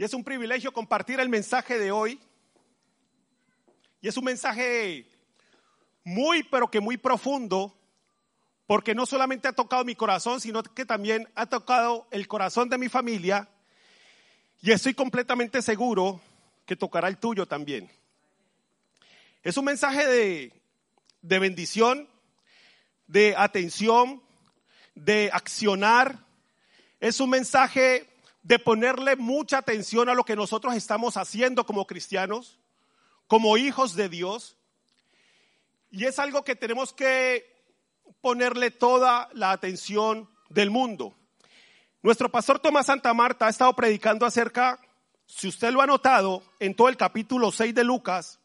Y es un privilegio compartir el mensaje de hoy. Y es un mensaje muy, pero que muy profundo, porque no solamente ha tocado mi corazón, sino que también ha tocado el corazón de mi familia. Y estoy completamente seguro que tocará el tuyo también. Es un mensaje de, de bendición, de atención, de accionar. Es un mensaje de ponerle mucha atención a lo que nosotros estamos haciendo como cristianos, como hijos de Dios. Y es algo que tenemos que ponerle toda la atención del mundo. Nuestro pastor Tomás Santa Marta ha estado predicando acerca, si usted lo ha notado, en todo el capítulo 6 de Lucas,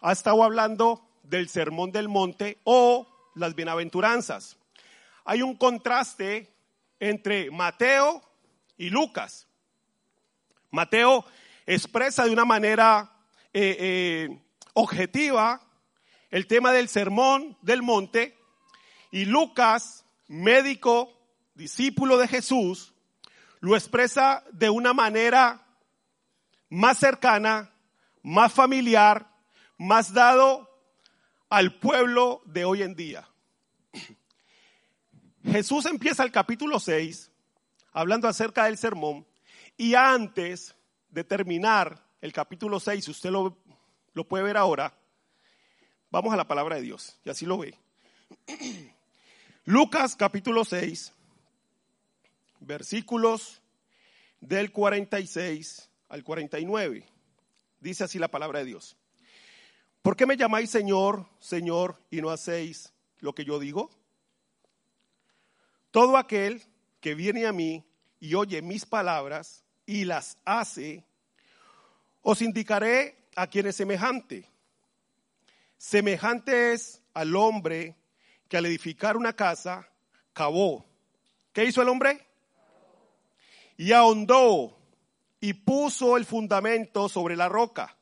ha estado hablando del sermón del monte o las bienaventuranzas. Hay un contraste entre Mateo y Lucas. Mateo expresa de una manera eh, eh, objetiva el tema del sermón del monte y Lucas, médico, discípulo de Jesús, lo expresa de una manera más cercana, más familiar, más dado al pueblo de hoy en día. Jesús empieza el capítulo 6 hablando acerca del sermón. Y antes de terminar el capítulo 6, si usted lo, lo puede ver ahora, vamos a la palabra de Dios, y así lo ve. Lucas capítulo 6, versículos del 46 al 49. Dice así la palabra de Dios. ¿Por qué me llamáis Señor, Señor, y no hacéis lo que yo digo? Todo aquel que viene a mí y oye mis palabras y las hace, os indicaré a quien es semejante. Semejante es al hombre que al edificar una casa cavó. ¿Qué hizo el hombre? Y ahondó y puso el fundamento sobre la roca.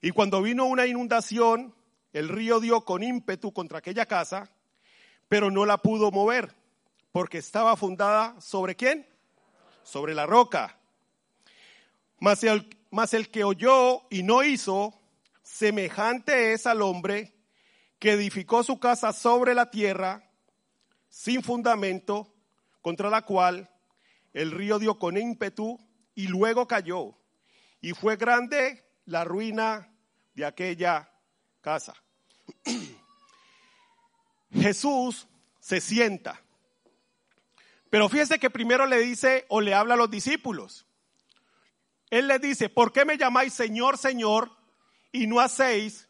Y cuando vino una inundación, el río dio con ímpetu contra aquella casa, pero no la pudo mover, porque estaba fundada sobre quién? Sobre la roca. Mas el, el que oyó y no hizo, semejante es al hombre que edificó su casa sobre la tierra, sin fundamento, contra la cual el río dio con ímpetu y luego cayó. Y fue grande la ruina de aquella casa. Jesús se sienta. Pero fíjese que primero le dice o le habla a los discípulos. Él les dice, ¿por qué me llamáis Señor, Señor y no hacéis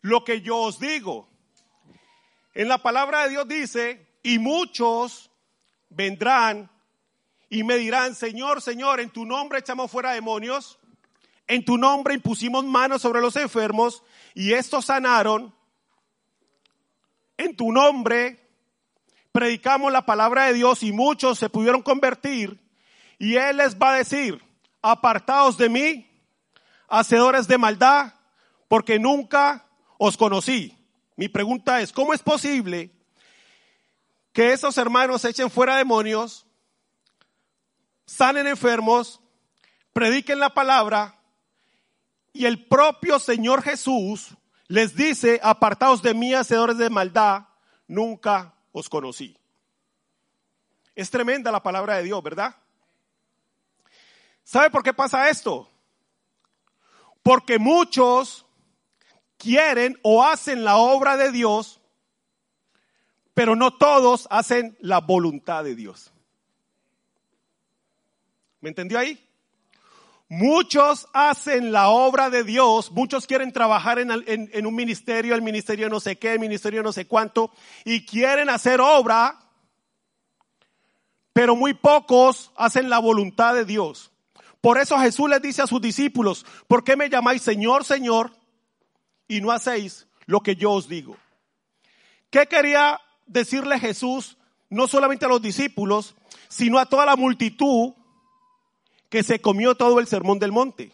lo que yo os digo? En la palabra de Dios dice, y muchos vendrán y me dirán, Señor, Señor, en tu nombre echamos fuera demonios, en tu nombre impusimos manos sobre los enfermos y estos sanaron, en tu nombre predicamos la palabra de Dios y muchos se pudieron convertir y Él les va a decir, apartaos de mí, hacedores de maldad, porque nunca os conocí. Mi pregunta es, ¿cómo es posible que esos hermanos echen fuera demonios, sanen enfermos, prediquen la palabra y el propio Señor Jesús les dice, apartaos de mí, hacedores de maldad, nunca os conocí. Es tremenda la palabra de Dios, ¿verdad? ¿Sabe por qué pasa esto? Porque muchos quieren o hacen la obra de Dios, pero no todos hacen la voluntad de Dios. ¿Me entendió ahí? Muchos hacen la obra de Dios, muchos quieren trabajar en, un ministerio, el ministerio no sé qué, el ministerio no sé cuánto, y quieren hacer obra, pero muy pocos hacen la voluntad de Dios. Por eso Jesús les dice a sus discípulos, ¿por qué me llamáis Señor, Señor y no hacéis lo que yo os digo? ¿Qué quería decirle Jesús no solamente a los discípulos, sino a toda la multitud que se comió todo el sermón del monte?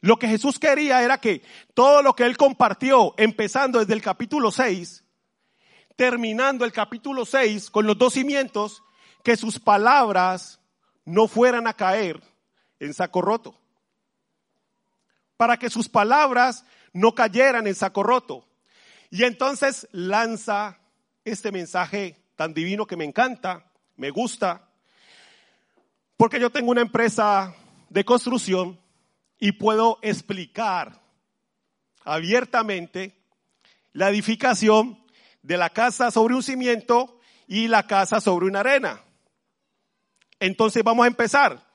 Lo que Jesús quería era que todo lo que él compartió, empezando desde el capítulo 6, terminando el capítulo 6 con los dos cimientos, que sus palabras no fueran a caer en saco roto. Para que sus palabras no cayeran en saco roto. Y entonces lanza este mensaje tan divino que me encanta, me gusta, porque yo tengo una empresa de construcción y puedo explicar abiertamente la edificación de la casa sobre un cimiento y la casa sobre una arena. Entonces vamos a empezar.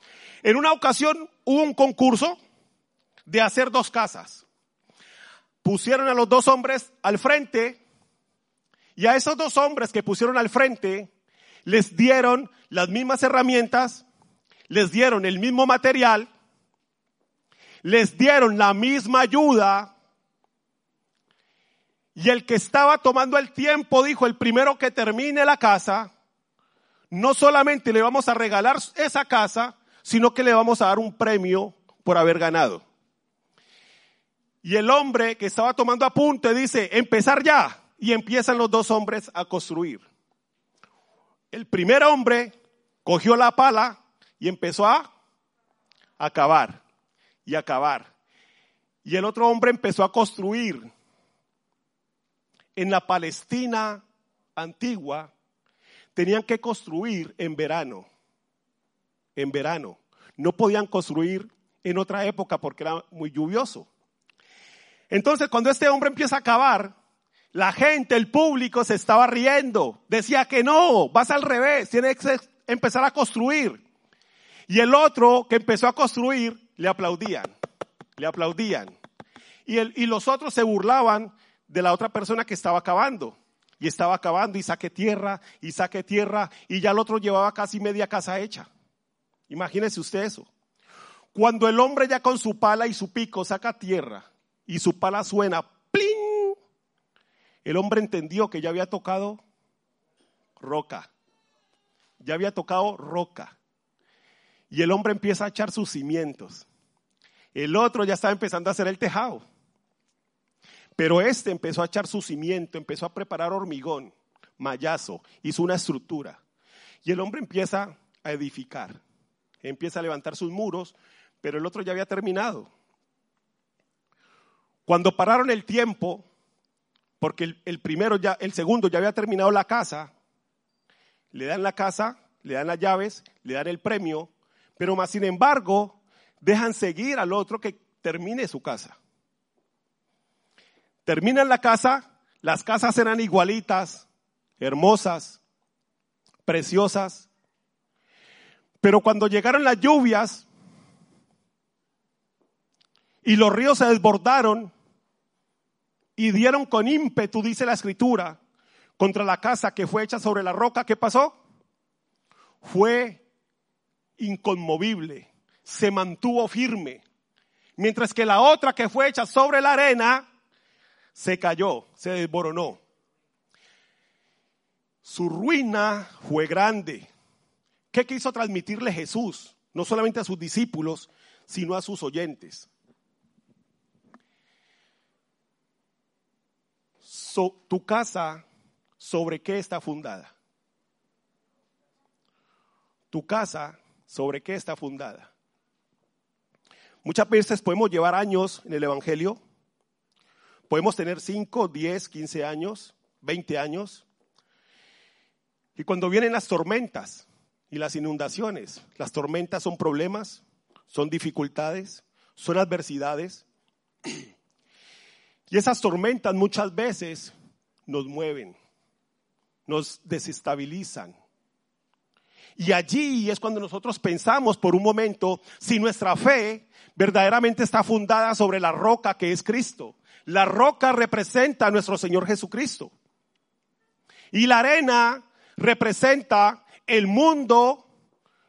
En una ocasión hubo un concurso de hacer dos casas. Pusieron a los dos hombres al frente y a esos dos hombres que pusieron al frente les dieron las mismas herramientas, les dieron el mismo material, les dieron la misma ayuda y el que estaba tomando el tiempo dijo, el primero que termine la casa, no solamente le vamos a regalar esa casa, sino que le vamos a dar un premio por haber ganado. Y el hombre que estaba tomando apunte dice, empezar ya. Y empiezan los dos hombres a construir. El primer hombre cogió la pala y empezó a acabar y acabar. Y el otro hombre empezó a construir. En la Palestina antigua, tenían que construir en verano, en verano. No podían construir en otra época porque era muy lluvioso. Entonces, cuando este hombre empieza a cavar, la gente, el público se estaba riendo. Decía que no, vas al revés, tienes que empezar a construir. Y el otro que empezó a construir, le aplaudían, le aplaudían. Y, el, y los otros se burlaban de la otra persona que estaba cavando y estaba acabando y saque tierra y saque tierra y ya el otro llevaba casi media casa hecha. Imagínese usted eso. Cuando el hombre ya con su pala y su pico saca tierra y su pala suena, ¡plin! El hombre entendió que ya había tocado roca. Ya había tocado roca. Y el hombre empieza a echar sus cimientos. El otro ya estaba empezando a hacer el tejado. Pero este empezó a echar su cimiento, empezó a preparar hormigón, mayazo, hizo una estructura. Y el hombre empieza a edificar, empieza a levantar sus muros, pero el otro ya había terminado. Cuando pararon el tiempo, porque el, primero ya, el segundo ya había terminado la casa, le dan la casa, le dan las llaves, le dan el premio, pero más sin embargo, dejan seguir al otro que termine su casa. Terminan la casa, las casas eran igualitas, hermosas, preciosas. Pero cuando llegaron las lluvias y los ríos se desbordaron y dieron con ímpetu, dice la escritura, contra la casa que fue hecha sobre la roca, ¿qué pasó? Fue inconmovible, se mantuvo firme. Mientras que la otra que fue hecha sobre la arena se cayó, se desboronó. Su ruina fue grande. ¿Qué quiso transmitirle Jesús? No solamente a sus discípulos, sino a sus oyentes. tu casa, ¿sobre qué está fundada? Tu casa, ¿sobre qué está fundada? Muchas veces podemos llevar años en el Evangelio Podemos tener 5, 10, 15 años, 20 años. Y cuando vienen las tormentas y las inundaciones, las tormentas son problemas, son dificultades, son adversidades. Y esas tormentas muchas veces nos mueven, nos desestabilizan. Y allí es cuando nosotros pensamos por un momento si nuestra fe verdaderamente está fundada sobre la roca que es Cristo. La roca representa a nuestro Señor Jesucristo. Y la arena representa el mundo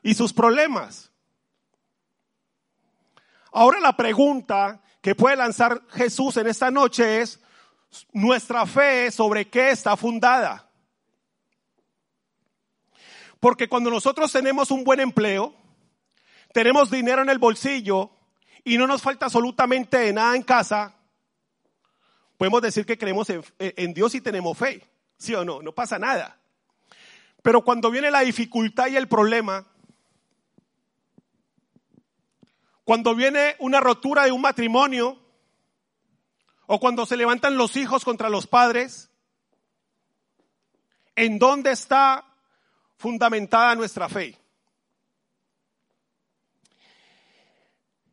y sus problemas. Ahora la pregunta que puede lanzar Jesús en esta noche es, ¿nuestra fe sobre qué está fundada? Porque cuando nosotros tenemos un buen empleo, tenemos dinero en el bolsillo y no nos falta absolutamente nada en casa, podemos decir que creemos en, Dios y tenemos fe. ¿Sí o no? No pasa nada. Pero cuando viene la dificultad y el problema, cuando viene una rotura de un matrimonio, o cuando se levantan los hijos contra los padres, ¿en dónde está fundamentada nuestra fe?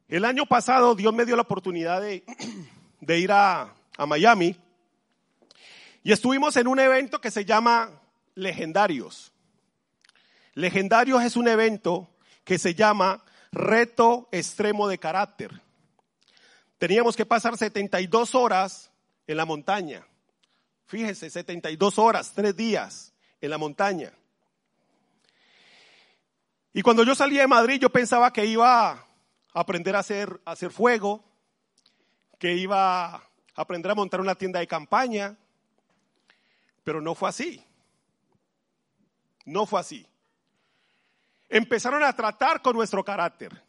El año pasado Dios me dio la oportunidad de, ir a, a Miami y estuvimos en un evento que se llama Legendarios. Legendarios es un evento que se llama Reto Extremo de Carácter. Teníamos que pasar 72 horas en la montaña. Fíjense, 72 horas, tres días en la montaña. Y cuando yo salí de Madrid, yo pensaba que iba a aprender a hacer, a hacer fuego, que iba a aprender a montar una tienda de campaña, pero no fue así. No fue así. Empezaron a tratar con nuestro carácter.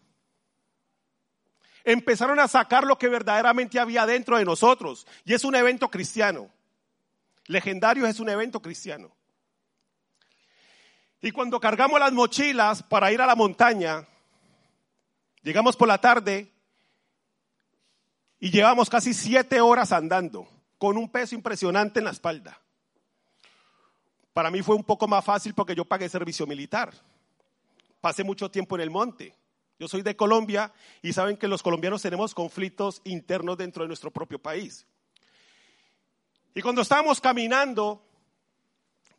Empezaron a sacar lo que verdaderamente había dentro de nosotros. Y es un evento cristiano. Legendario es un evento cristiano. Y cuando cargamos las mochilas para ir a la montaña, llegamos por la tarde y llevamos casi siete horas andando con un peso impresionante en la espalda. Para mí fue un poco más fácil porque yo pagué servicio militar. Pasé mucho tiempo en el monte. Yo soy de Colombia y saben que los colombianos tenemos conflictos internos dentro de nuestro propio país. Y cuando estábamos caminando,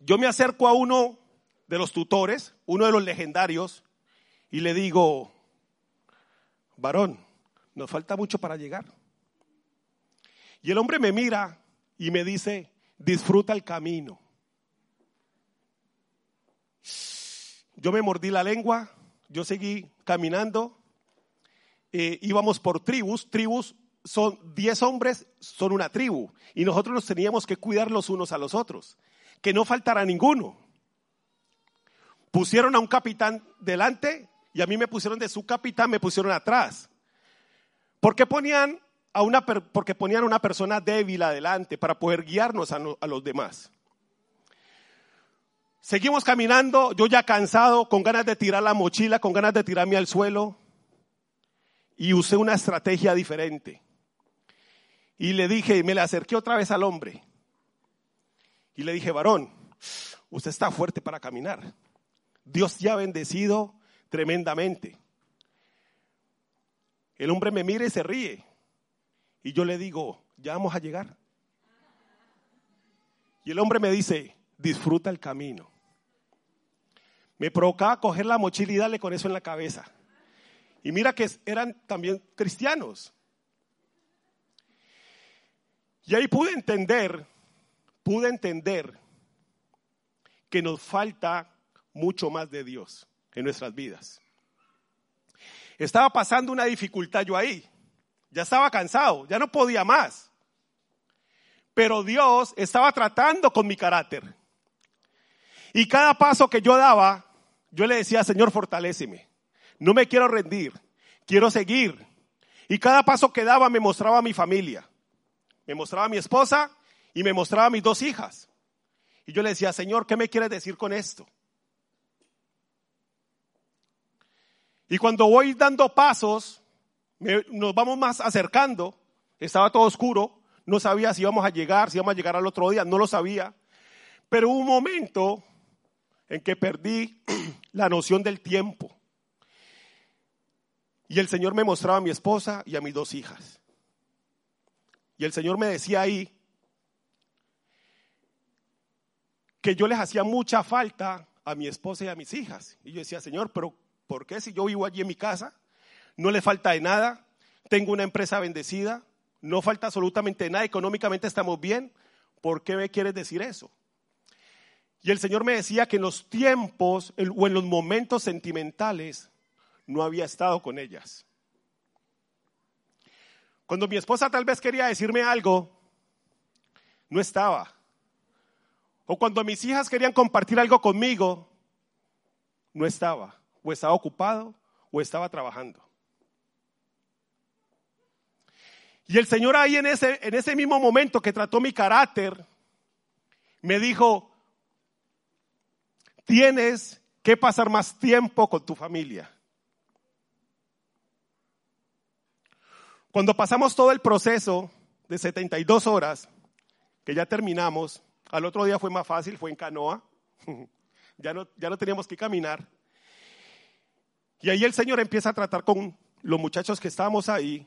yo me acerco a uno de los tutores, uno de los legendarios, y le digo, varón, nos falta mucho para llegar. Y el hombre me mira y me dice, disfruta el camino. Yo me mordí la lengua, yo seguí caminando, eh, íbamos por tribus, tribus son 10 hombres, son una tribu, y nosotros nos teníamos que cuidar los unos a los otros, que no faltara ninguno. Pusieron a un capitán delante y a mí me pusieron de su capitán, me pusieron atrás. ¿Por qué ponían a una, porque ponían a una persona débil adelante para poder guiarnos a, los demás. Seguimos caminando, yo ya cansado, con ganas de tirar la mochila, con ganas de tirarme al suelo, y usé una estrategia diferente. Y le dije, me le acerqué otra vez al hombre, y le dije, varón, usted está fuerte para caminar. Dios ya ha bendecido tremendamente. El hombre me mira y se ríe. Y yo le digo, ya vamos a llegar. Y el hombre me dice, disfruta el camino. Me provocaba coger la mochila y darle con eso en la cabeza. Y mira que eran también cristianos. Y ahí pude entender, pude entender que nos falta mucho más de Dios en nuestras vidas. Estaba pasando una dificultad yo ahí. Ya estaba cansado, ya no podía más. Pero Dios estaba tratando con mi carácter. Y cada paso que yo daba, yo le decía, Señor, fortaléceme. No me quiero rendir, quiero seguir. Y cada paso que daba me mostraba a mi familia. Me mostraba a mi esposa y me mostraba a mis dos hijas. Y yo le decía, Señor, ¿qué me quieres decir con esto? Y cuando voy dando pasos, nos vamos más acercando, estaba todo oscuro, no sabía si íbamos a llegar, si íbamos a llegar al otro día, no lo sabía. Pero hubo un momento en que perdí la noción del tiempo. Y el Señor me mostraba a mi esposa y a mis dos hijas. Y el Señor me decía ahí que yo les hacía mucha falta a mi esposa y a mis hijas. Y yo decía, Señor, pero ¿por qué si yo vivo allí en mi casa? no le falta de nada, tengo una empresa bendecida, no falta absolutamente nada, económicamente estamos bien, ¿por qué me quieres decir eso? Y el Señor me decía que en los tiempos o en los momentos sentimentales no había estado con ellas. Cuando mi esposa tal vez quería decirme algo, no estaba. O cuando mis hijas querían compartir algo conmigo, no estaba. O estaba ocupado o estaba trabajando. Y el Señor ahí en ese, en ese mismo momento que trató mi carácter, me dijo, tienes que pasar más tiempo con tu familia. Cuando pasamos todo el proceso de 72 horas, que ya terminamos, al otro día fue más fácil, fue en canoa, ya no, ya no teníamos que caminar. Y ahí el Señor empieza a tratar con los muchachos que estábamos ahí.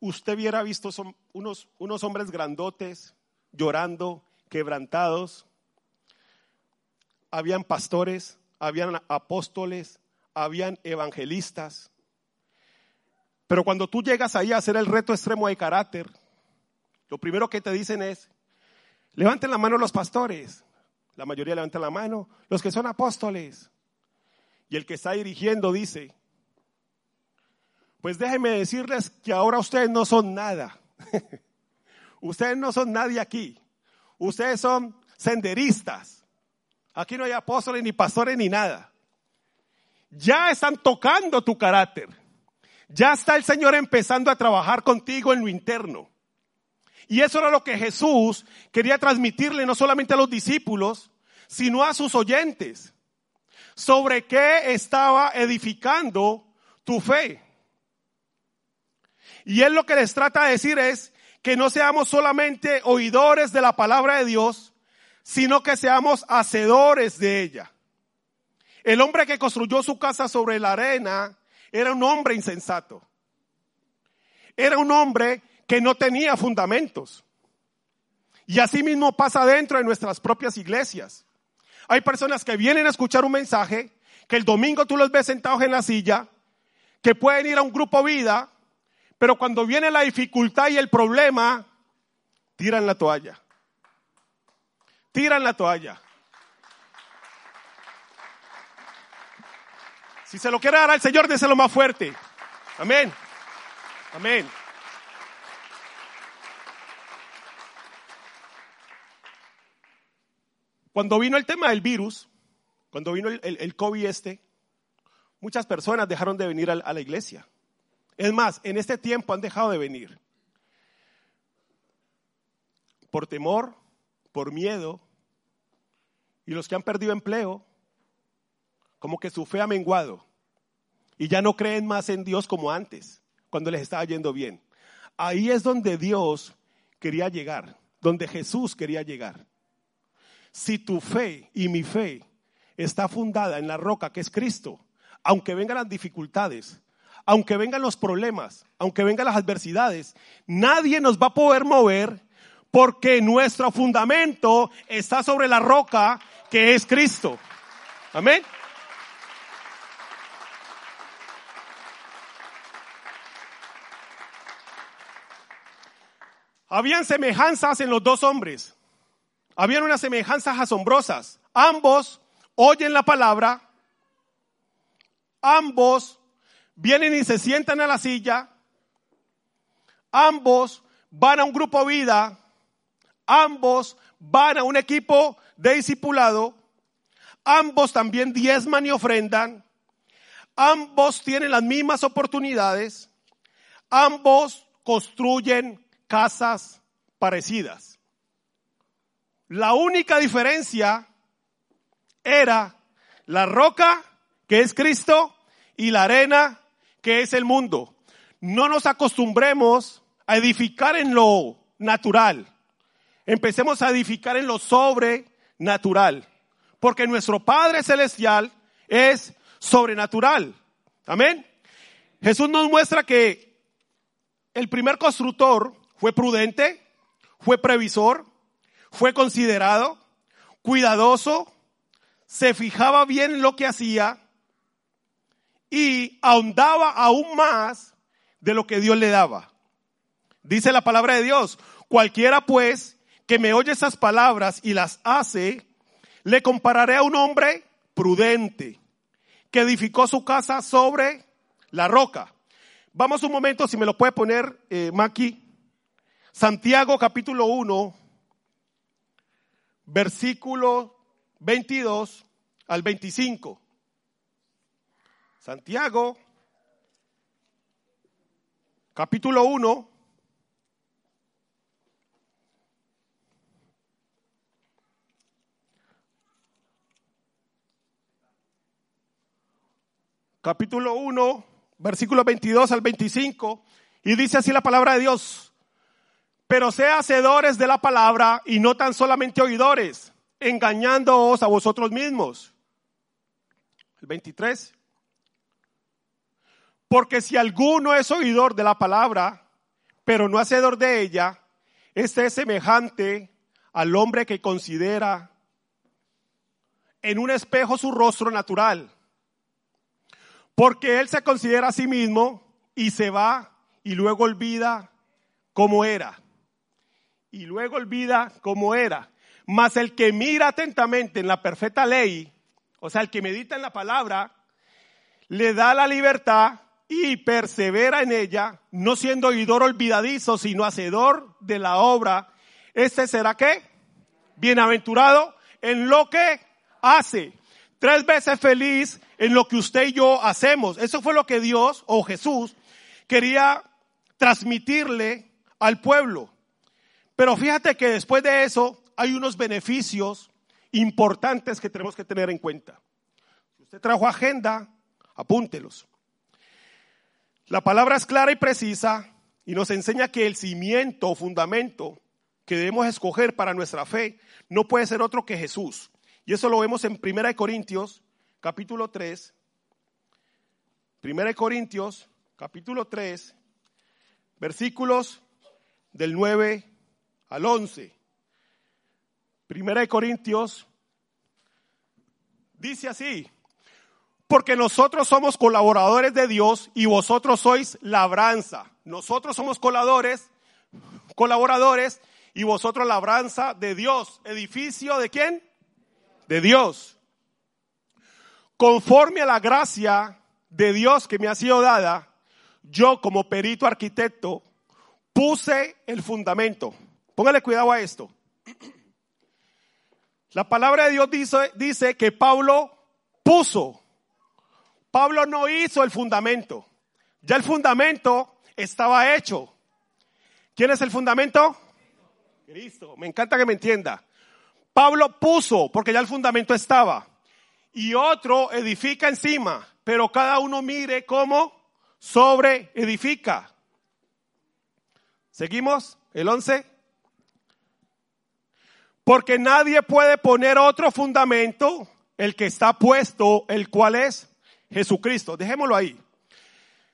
Usted hubiera visto unos, unos hombres grandotes llorando, quebrantados. Habían pastores, habían apóstoles, habían evangelistas. Pero cuando tú llegas ahí a hacer el reto extremo de carácter, lo primero que te dicen es, levanten la mano los pastores. La mayoría levantan la mano, los que son apóstoles. Y el que está dirigiendo dice, pues déjenme decirles que ahora ustedes no son nada. ustedes no son nadie aquí. Ustedes son senderistas. Aquí no hay apóstoles ni pastores ni nada. Ya están tocando tu carácter. Ya está el Señor empezando a trabajar contigo en lo interno. Y eso era lo que Jesús quería transmitirle no solamente a los discípulos, sino a sus oyentes. Sobre qué estaba edificando tu fe. Y él lo que les trata de decir es que no seamos solamente oidores de la palabra de Dios, sino que seamos hacedores de ella. El hombre que construyó su casa sobre la arena era un hombre insensato. Era un hombre que no tenía fundamentos. Y así mismo pasa dentro de nuestras propias iglesias. Hay personas que vienen a escuchar un mensaje, que el domingo tú los ves sentados en la silla, que pueden ir a un grupo vida, pero cuando viene la dificultad y el problema, tiran la toalla. Tiran la toalla. Si se lo quiere dar al Señor, déselo más fuerte. Amén. Amén. Cuando vino el tema del virus, cuando vino el, COVID este, muchas personas dejaron de venir a, a la iglesia. Es más, en este tiempo han dejado de venir. Por temor, por miedo, y los que han perdido empleo, como que su fe ha menguado y ya no creen más en Dios como antes, cuando les estaba yendo bien. Ahí es donde Dios quería llegar, donde Jesús quería llegar. Si tu fe y mi fe está fundada en la roca que es Cristo, aunque vengan las dificultades, aunque vengan los problemas, aunque vengan las adversidades, nadie nos va a poder mover porque nuestro fundamento está sobre la roca que es Cristo. Amén. Habían semejanzas en los dos hombres. Habían unas semejanzas asombrosas. Ambos oyen la palabra. Ambos vienen y se sientan a la silla. Ambos van a un grupo vida. Ambos van a un equipo de discipulado. Ambos también diezman y ofrendan. Ambos tienen las mismas oportunidades. Ambos construyen casas parecidas. La única diferencia era la roca, que es Cristo, y la arena, que es el mundo. No nos acostumbremos a edificar en lo natural. Empecemos a edificar en lo sobrenatural. Porque nuestro Padre Celestial es sobrenatural. Amén. Jesús nos muestra que el primer constructor fue prudente, fue previsor, fue considerado, cuidadoso, se fijaba bien en lo que hacía y ahondaba aún más de lo que Dios le daba. Dice la palabra de Dios, cualquiera pues que me oye esas palabras y las hace, Le compararé a un hombre prudente que edificó su casa sobre la roca. Vamos un momento, si me lo puede poner, eh, Maki. Santiago capítulo 1, versículo 22 al 25. Santiago capítulo 1, capítulo 1, versículo 22 al 25, y dice así la palabra de Dios, pero sea hacedores de la palabra y no tan solamente oidores, engañándoos a vosotros mismos. El 23. Porque si alguno es oidor de la palabra, pero no hacedor de ella, este es semejante al hombre que considera en un espejo su rostro natural porque él se considera a sí mismo y se va y luego olvida cómo era. Y luego olvida cómo era. Mas el que mira atentamente en la perfecta ley, o sea, el que medita en la palabra, le da la libertad y persevera en ella, no siendo oidor olvidadizo, sino hacedor de la obra. Este será qué? Bienaventurado en lo que hace. Tres veces feliz en lo que usted y yo hacemos. Eso fue lo que Dios o Jesús quería transmitirle al pueblo. Pero fíjate que después de eso hay unos beneficios importantes que tenemos que tener en cuenta. Si usted trajo agenda, apúntelos. La palabra es clara y precisa y nos enseña que el cimiento o fundamento que debemos escoger para nuestra fe no puede ser otro que Jesús. Y eso lo vemos en 1 Corintios capítulo 3, Primera de Corintios, capítulo 3, versículos del 9 al 11. Primera de Corintios dice así, porque nosotros somos colaboradores de Dios y vosotros sois labranza. Nosotros somos colaboradores, colaboradores y vosotros labranza de Dios. ¿Edificio de quién? De Dios conforme a la gracia de Dios que me ha sido dada, yo como perito arquitecto puse el fundamento. Póngale cuidado a esto. La palabra de Dios dice, que Pablo puso. Pablo no hizo el fundamento. Ya el fundamento estaba hecho. ¿Quién es el fundamento? Cristo. Me encanta que me entienda. Pablo puso porque ya el fundamento estaba y otro edifica encima, pero cada uno mire cómo sobre edifica. ¿Seguimos? El 11. Porque nadie puede poner otro fundamento, el que está puesto, el cual es Jesucristo. Dejémoslo ahí.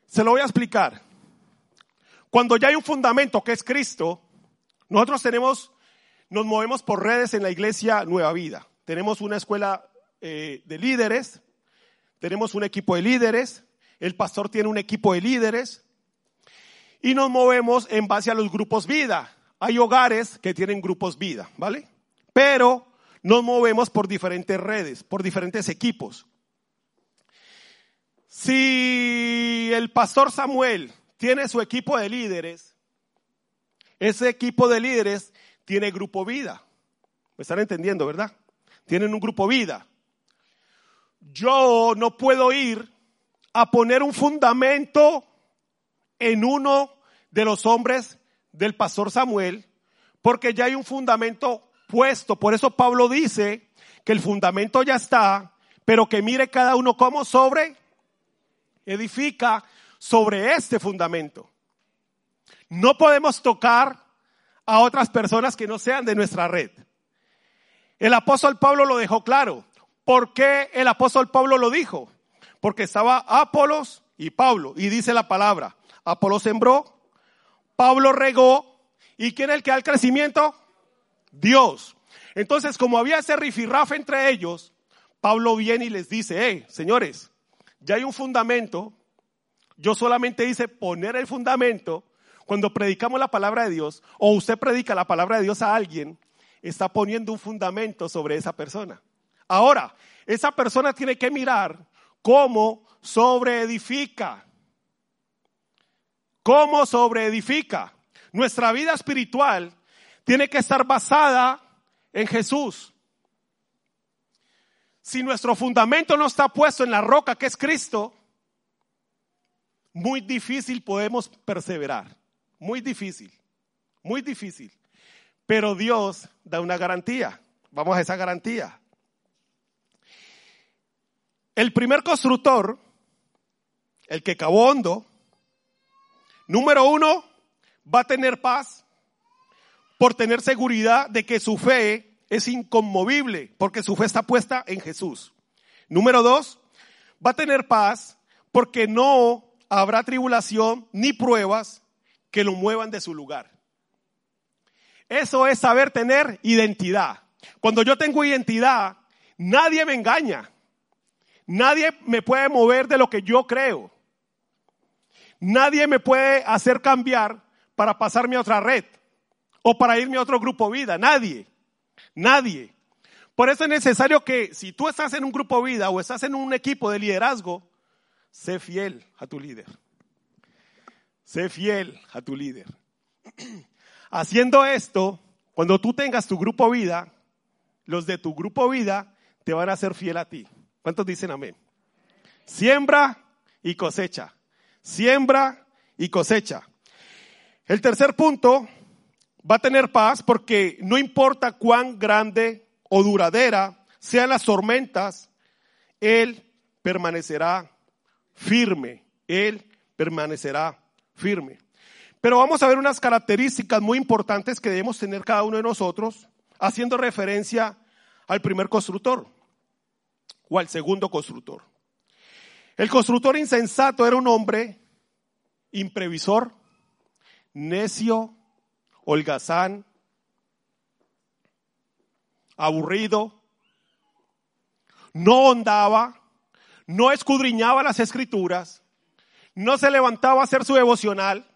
Se lo voy a explicar. Cuando ya hay un fundamento que es Cristo, nosotros tenemos, nos movemos por redes en la iglesia Nueva Vida. Tenemos una escuela eh, de líderes, tenemos un equipo de líderes, el pastor tiene un equipo de líderes y nos movemos en base a los grupos vida. Hay hogares que tienen grupos vida, ¿vale? Pero nos movemos por diferentes redes, por diferentes equipos. Si el pastor Samuel tiene su equipo de líderes, ese equipo de líderes tiene grupo vida. ¿Me están entendiendo, verdad? Tienen un grupo vida yo no puedo ir a poner un fundamento en uno de los hombres del pastor Samuel, porque ya hay un fundamento puesto. Por eso Pablo dice que el fundamento ya está, pero que mire cada uno cómo sobre edifica sobre este fundamento. No podemos tocar a otras personas que no sean de nuestra red. El apóstol Pablo lo dejó claro. ¿Por qué el apóstol Pablo lo dijo? Porque estaba Apolos y Pablo. Y dice la palabra, Apolos sembró, Pablo regó. ¿Y quién es el que da el crecimiento? Dios. Entonces, como había ese rifirrafe entre ellos, Pablo viene y les dice, hey, señores, ya hay un fundamento. Yo solamente hice poner el fundamento. Cuando predicamos la palabra de Dios, o usted predica la palabra de Dios a alguien, está poniendo un fundamento sobre esa persona. Ahora, esa persona tiene que mirar cómo sobreedifica. ¿Cómo sobreedifica? Nuestra vida espiritual tiene que estar basada en Jesús. Si nuestro fundamento no está puesto en la roca que es Cristo, muy difícil podemos perseverar. Muy difícil. Muy difícil. Pero Dios da una garantía. Vamos a esa garantía. El primer constructor, el que cavó hondo, número uno, va a tener paz por tener seguridad de que su fe es inconmovible, porque su fe está puesta en Jesús. Número dos, va a tener paz porque no habrá tribulación ni pruebas que lo muevan de su lugar. Eso es saber tener identidad. Cuando yo tengo identidad, nadie me engaña. Nadie me puede mover de lo que yo creo. Nadie me puede hacer cambiar para pasarme a otra red o para irme a otro grupo vida. Nadie. Nadie. Por eso es necesario que si tú estás en un grupo vida o estás en un equipo de liderazgo, sé fiel a tu líder. Sé fiel a tu líder. Haciendo esto, cuando tú tengas tu grupo vida, los de tu grupo vida te van a ser fiel a ti. ¿Cuántos dicen amén? Siembra y cosecha. Siembra y cosecha. El tercer punto va a tener paz porque no importa cuán grande o duradera sean las tormentas, Él permanecerá firme. Él permanecerá firme. Pero vamos a ver unas características muy importantes que debemos tener cada uno de nosotros, haciendo referencia al primer constructor o al segundo constructor. El constructor insensato era un hombre imprevisor, necio, holgazán, aburrido, no ondaba, no escudriñaba las escrituras, no se levantaba a hacer su devocional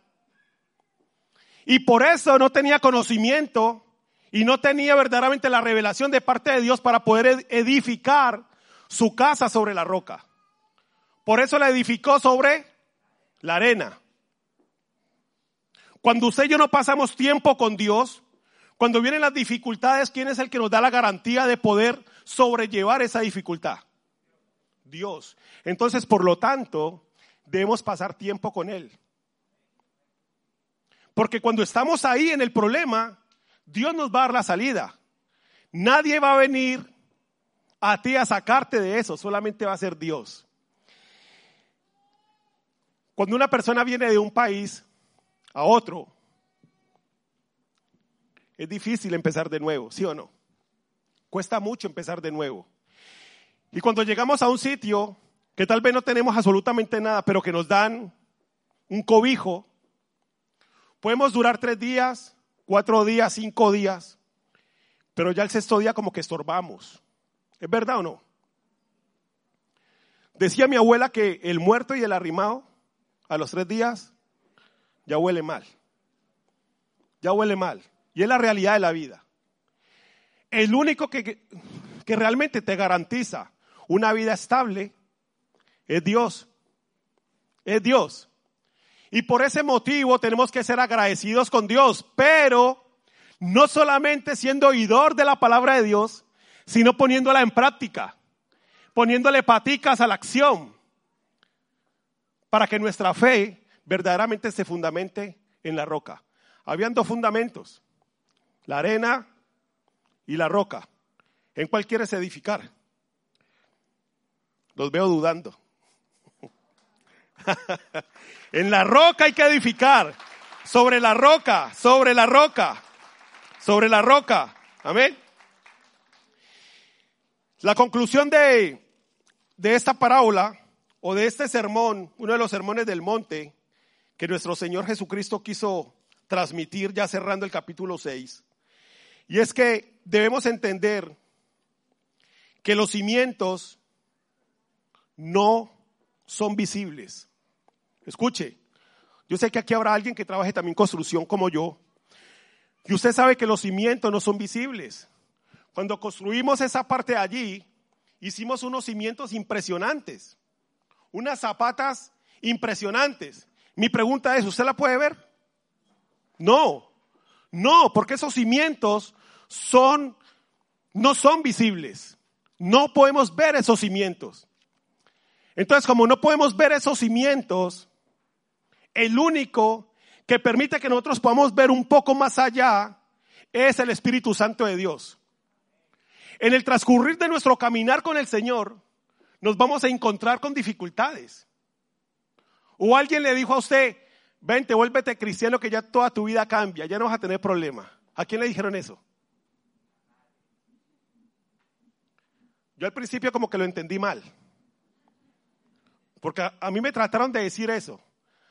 y por eso no tenía conocimiento y no tenía verdaderamente la revelación de parte de Dios para poder edificar su casa sobre la roca. Por eso la edificó sobre la arena. Cuando usted y yo no pasamos tiempo con Dios, cuando vienen las dificultades, ¿quién es el que nos da la garantía de poder sobrellevar esa dificultad? Dios. Entonces, por lo tanto, debemos pasar tiempo con Él. Porque cuando estamos ahí en el problema, Dios nos va a dar la salida. Nadie va a venir a ti a sacarte de eso, solamente va a ser Dios. Cuando una persona viene de un país a otro, es difícil empezar de nuevo, ¿sí o no? Cuesta mucho empezar de nuevo. Y cuando llegamos a un sitio que tal vez no tenemos absolutamente nada, pero que nos dan un cobijo, podemos durar tres días, cuatro días, cinco días, pero ya el sexto día como que estorbamos. ¿Es verdad o no? Decía mi abuela que el muerto y el arrimado a los tres días ya huele mal. Ya huele mal. Y es la realidad de la vida. El único que, que realmente te garantiza una vida estable es Dios. Es Dios. Y por ese motivo tenemos que ser agradecidos con Dios, pero no solamente siendo oidor de la palabra de Dios, sino poniéndola en práctica, poniéndole paticas a la acción, para que nuestra fe verdaderamente se fundamente en la roca. Habían dos fundamentos, la arena y la roca. ¿En cuál quieres edificar? Los veo dudando. en la roca hay que edificar. Sobre la roca, sobre la roca, sobre la roca. Amén. La conclusión de, de esta parábola o de este sermón, uno de los sermones del monte, que nuestro Señor Jesucristo quiso transmitir ya cerrando el capítulo 6. Y es que debemos entender que los cimientos no son visibles. Escuche, yo sé que aquí habrá alguien que trabaje también construcción como yo. Y usted sabe que los cimientos no son visibles. Cuando construimos esa parte allí, hicimos unos cimientos impresionantes, unas zapatas impresionantes. Mi pregunta es, ¿usted la puede ver? No, no, porque esos cimientos son, no son visibles. No podemos ver esos cimientos. Entonces, como no podemos ver esos cimientos, el único que permite que nosotros podamos ver un poco más allá es el Espíritu Santo de Dios. En el transcurrir de nuestro caminar con el Señor, nos vamos a encontrar con dificultades. O alguien le dijo a usted, vente, vuélvete cristiano que ya toda tu vida cambia, ya no vas a tener problema. ¿A quién le dijeron eso? Yo al principio como que lo entendí mal. Porque a, mí me trataron de decir eso.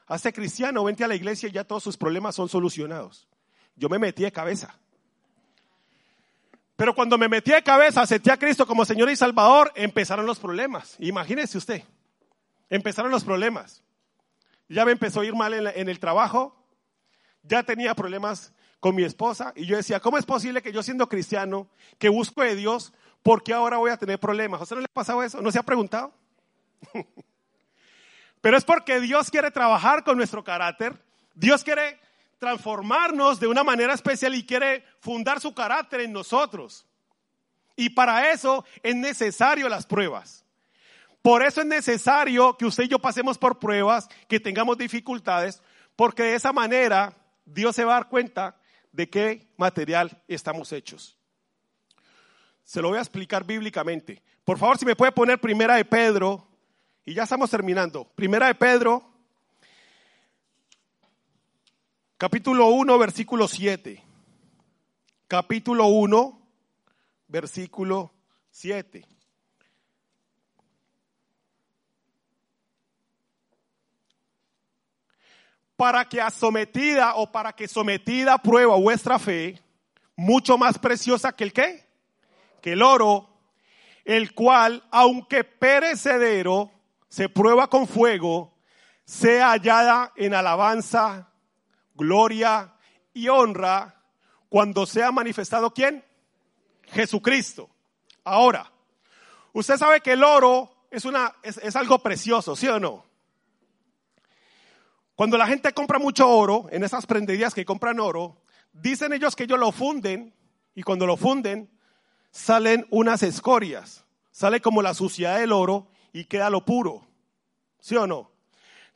Hace cristiano, vente a la iglesia y ya todos sus problemas son solucionados. Yo me metí de cabeza. Pero cuando me metí de cabeza, acepté a Cristo como Señor y Salvador, empezaron los problemas. Imagínese usted. Empezaron los problemas. Ya me empezó a ir mal en, el trabajo. Ya tenía problemas con mi esposa. Y yo decía, ¿cómo es posible que yo siendo cristiano, que busco de Dios, ¿por qué ahora voy a tener problemas? ¿A usted no le ha pasado eso? ¿No se ha preguntado? Pero es porque Dios quiere trabajar con nuestro carácter. Dios quiere transformarnos de una manera especial y quiere fundar su carácter en nosotros. Y para eso es necesario las pruebas. Por eso es necesario que usted y yo pasemos por pruebas, que tengamos dificultades, porque de esa manera Dios se va a dar cuenta de qué material estamos hechos. Se lo voy a explicar bíblicamente. Por favor, si me puede poner primera de Pedro, y ya estamos terminando. Primera de Pedro, capítulo 1, versículo 7. Capítulo 1, versículo 7. Para que a sometida o para que sometida prueba vuestra fe, mucho más preciosa que el qué? Que el oro, el cual, aunque perecedero, se prueba con fuego, sea hallada en alabanza, gloria y honra cuando sea manifestado quién? Jesucristo. Ahora, usted sabe que el oro es, una, es, es algo precioso, ¿sí o no? Cuando la gente compra mucho oro, en esas prenderías que compran oro, dicen ellos que ellos lo funden y cuando lo funden salen unas escorias, sale como la suciedad del oro y queda lo puro. ¿Sí o no?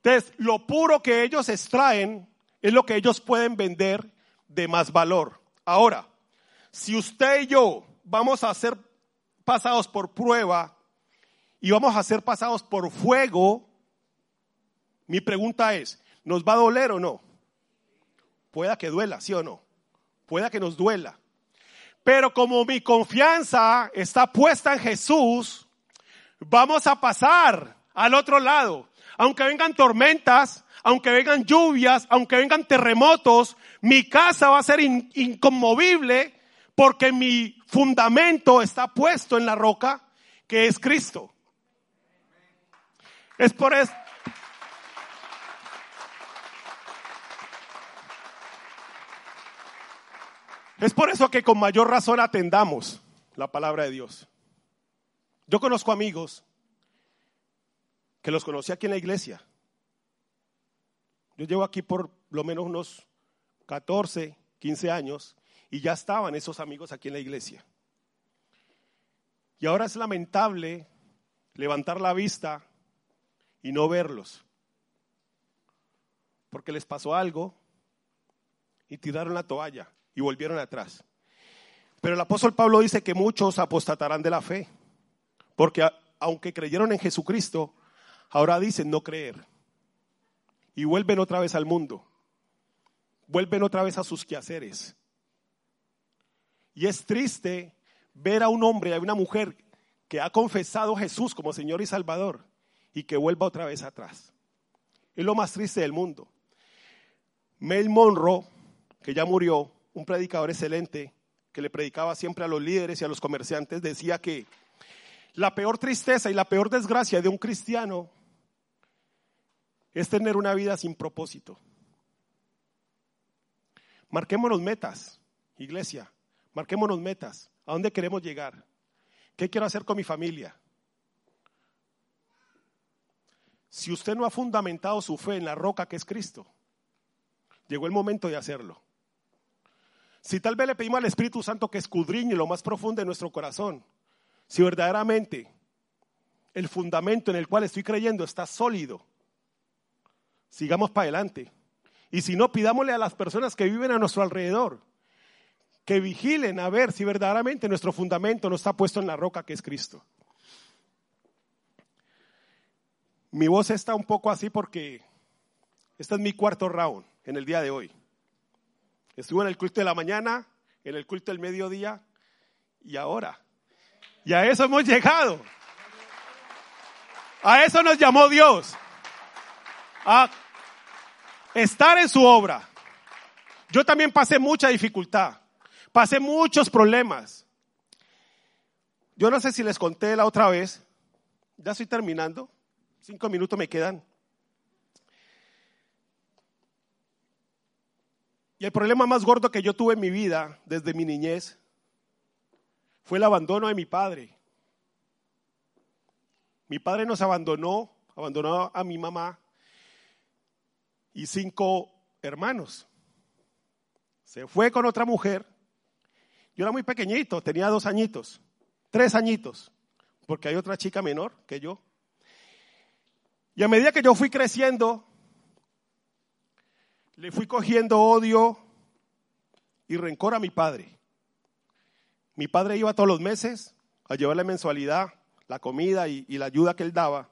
Entonces, lo puro que ellos extraen es lo que ellos pueden vender de más valor. Ahora, si usted y yo vamos a ser pasados por prueba y vamos a ser pasados por fuego, mi pregunta es, ¿nos va a doler o no? Pueda que duela, ¿sí o no? Pueda que nos duela. Pero como mi confianza está puesta en Jesús, vamos a pasar al otro lado. Aunque vengan tormentas, aunque vengan lluvias, aunque vengan terremotos, mi casa va a ser inconmovible porque mi fundamento está puesto en la roca que es Cristo. Es por eso. Es por eso que con mayor razón atendamos la palabra de Dios. Yo conozco amigos que los conocí aquí en la iglesia. Yo llevo aquí por lo menos unos 14, 15 años y ya estaban esos amigos aquí en la iglesia. Y ahora es lamentable levantar la vista y no verlos, porque les pasó algo y tiraron la toalla y volvieron atrás. Pero el apóstol Pablo dice que muchos apostatarán de la fe, porque aunque creyeron en Jesucristo, Ahora dicen no creer. Y vuelven otra vez al mundo. Vuelven otra vez a sus quehaceres. Y es triste ver a un hombre, a una mujer que ha confesado a Jesús como Señor y Salvador y que vuelva otra vez atrás. Es lo más triste del mundo. Mel Monroe, que ya murió, un predicador excelente, que le predicaba siempre a los líderes y a los comerciantes, decía que la peor tristeza y la peor desgracia de un cristiano es tener una vida sin propósito. Marquémonos metas, iglesia, marquémonos metas. ¿A dónde queremos llegar? ¿Qué quiero hacer con mi familia? Si usted no ha fundamentado su fe en la roca que es Cristo, llegó el momento de hacerlo. Si tal vez le pedimos al Espíritu Santo que escudriñe lo más profundo de nuestro corazón, si verdaderamente el fundamento en el cual estoy creyendo está sólido, sigamos para adelante. Y si no, pidámosle a las personas que viven a nuestro alrededor que vigilen a ver si verdaderamente nuestro fundamento no está puesto en la roca que es Cristo. Mi voz está un poco así porque este es mi cuarto round en el día de hoy. Estuve en el culto de la mañana, en el culto del mediodía y ahora. Y a eso hemos llegado. A eso nos llamó Dios. A estar en su obra. Yo también pasé mucha dificultad. Pasé muchos problemas. Yo no sé si les conté la otra vez. Ya estoy terminando. Cinco minutos me quedan. Y el problema más gordo que yo tuve en mi vida desde mi niñez fue el abandono de mi padre. Mi padre nos abandonó, abandonó a mi mamá y cinco hermanos. Se fue con otra mujer yo era muy pequeñito, tenía dos añitos, tres añitos, porque hay otra chica menor que yo. Y a medida que yo fui creciendo, le fui cogiendo odio y rencor a mi padre. Mi padre iba todos los meses a llevarle mensualidad, la comida y, la ayuda que él daba.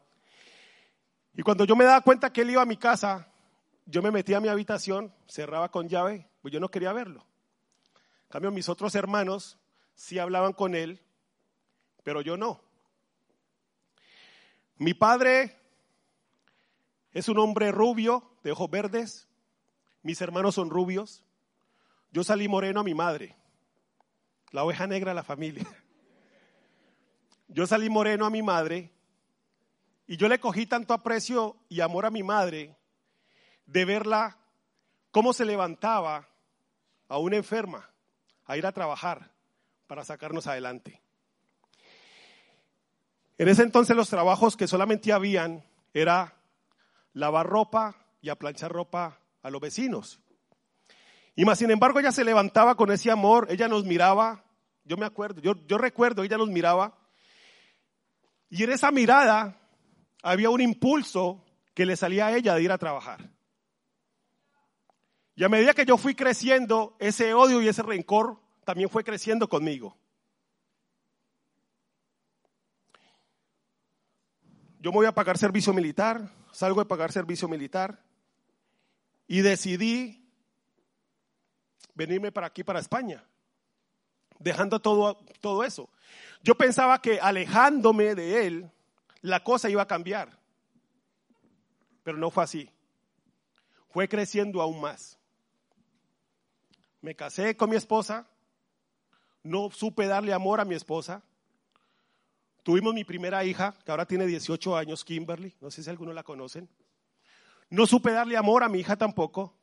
Y cuando yo me daba cuenta que él iba a mi casa, yo me metía a mi habitación, cerraba con llave, pues yo no quería verlo cambio, mis otros hermanos sí hablaban con él, pero yo no. Mi padre es un hombre rubio, de ojos verdes. Mis hermanos son rubios. Yo salí moreno a mi madre, la oveja negra de la familia. Yo salí moreno a mi madre y yo le cogí tanto aprecio y amor a mi madre de verla cómo se levantaba a una enferma a ir a trabajar para sacarnos adelante. En ese entonces los trabajos que solamente habían era lavar ropa y aplanchar ropa a los vecinos. Y más sin embargo ella se levantaba con ese amor, ella nos miraba, yo me acuerdo, yo, yo recuerdo, ella nos miraba, y en esa mirada había un impulso que le salía a ella de ir a trabajar. Y a medida que yo fui creciendo, ese odio y ese rencor también fue creciendo conmigo. Yo me voy a pagar servicio militar, salgo de pagar servicio militar y decidí venirme para aquí, para España, dejando todo, todo eso. Yo pensaba que alejándome de él, la cosa iba a cambiar, pero no fue así. Fue creciendo aún más. Me casé con mi esposa, no supe darle amor a mi esposa. Tuvimos mi primera hija, que ahora tiene 18 años, Kimberly, no sé si algunos la conocen. No supe darle amor a mi hija tampoco.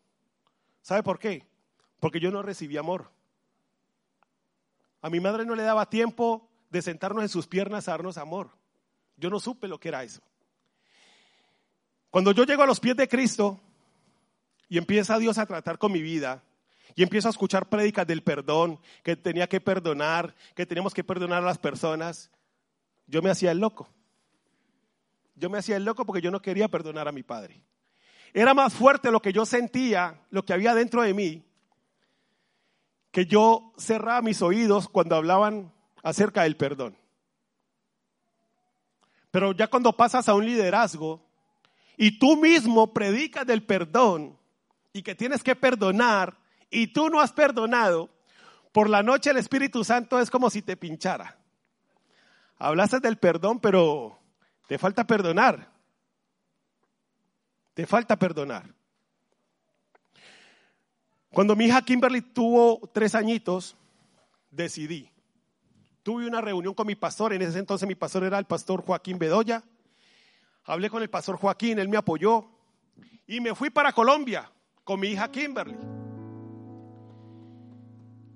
¿Sabe por qué? Porque yo no recibí amor. A mi madre no le daba tiempo de sentarnos en sus piernas a darnos amor. Yo no supe lo que era eso. Cuando yo llego a los pies de Cristo y empieza Dios a tratar con mi vida, y empiezo a escuchar prédicas del perdón, que tenía que perdonar, que teníamos que perdonar a las personas. Yo me hacía el loco. Yo me hacía el loco porque yo no quería perdonar a mi padre. Era más fuerte lo que yo sentía, lo que había dentro de mí, que yo cerraba mis oídos cuando hablaban acerca del perdón. Pero ya cuando pasas a un liderazgo y tú mismo predicas del perdón y que tienes que perdonar, y tú no has perdonado, por la noche el Espíritu Santo es como si te pinchara. Hablaste del perdón, pero te falta perdonar. Te falta perdonar. Cuando mi hija Kimberly tuvo tres añitos, decidí. Tuve una reunión con mi pastor, en ese entonces mi pastor era el pastor Joaquín Bedoya. Hablé con el pastor Joaquín, él me apoyó y me fui para Colombia con mi hija Kimberly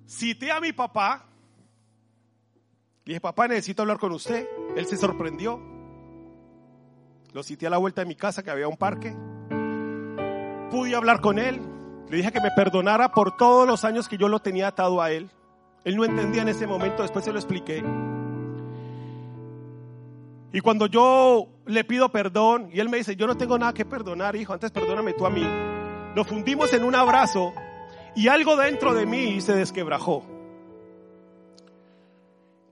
cité a mi papá, Le dije, papá, necesito hablar con usted. Él se sorprendió. Lo cité a la vuelta de mi casa, que había un parque. Pude hablar con él. Le dije que me perdonara por todos los años que yo lo tenía atado a él. Él no entendía en ese momento, después se lo expliqué. Y cuando yo le pido perdón y él me dice, yo no tengo nada que perdonar, hijo, antes perdóname tú a mí. Nos fundimos en un abrazo y algo dentro de mí se desquebrajó.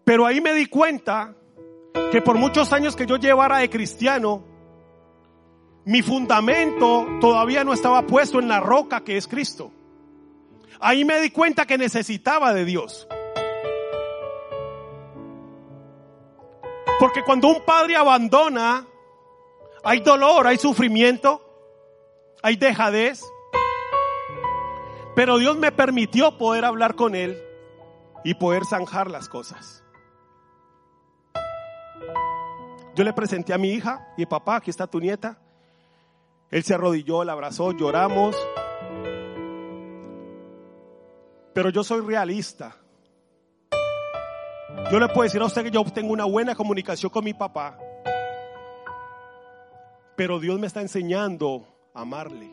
Pero ahí me di cuenta que por muchos años que yo llevara de cristiano, mi fundamento todavía no estaba puesto en la roca que es Cristo. Ahí me di cuenta que necesitaba de Dios. Porque cuando un padre abandona, hay dolor, hay sufrimiento, hay dejadez. Pero Dios me permitió poder hablar con él y poder zanjar las cosas. Yo le presenté a mi hija y papá, aquí está tu nieta. Él se arrodilló, la abrazó, lloramos. Pero yo soy realista. Yo le puedo decir a usted que yo tengo una buena comunicación con mi papá. Pero Dios me está enseñando a amarle.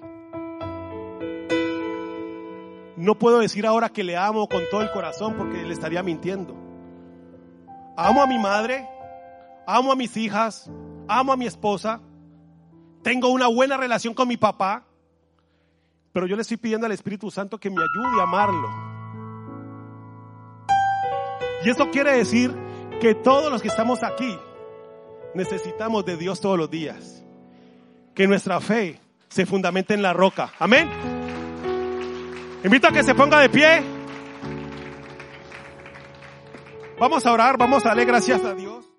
No puedo decir ahora que le amo con todo el corazón porque le estaría mintiendo. Amo a mi madre, amo a mis hijas, amo a mi esposa, tengo una buena relación con mi papá, pero yo le estoy pidiendo al Espíritu Santo que me ayude a amarlo. Y eso quiere decir que todos los que estamos aquí necesitamos de Dios todos los días. Que nuestra fe se fundamente en la roca. Amén. Invito a que se ponga de pie. Vamos a orar, vamos a darle gracias a Dios.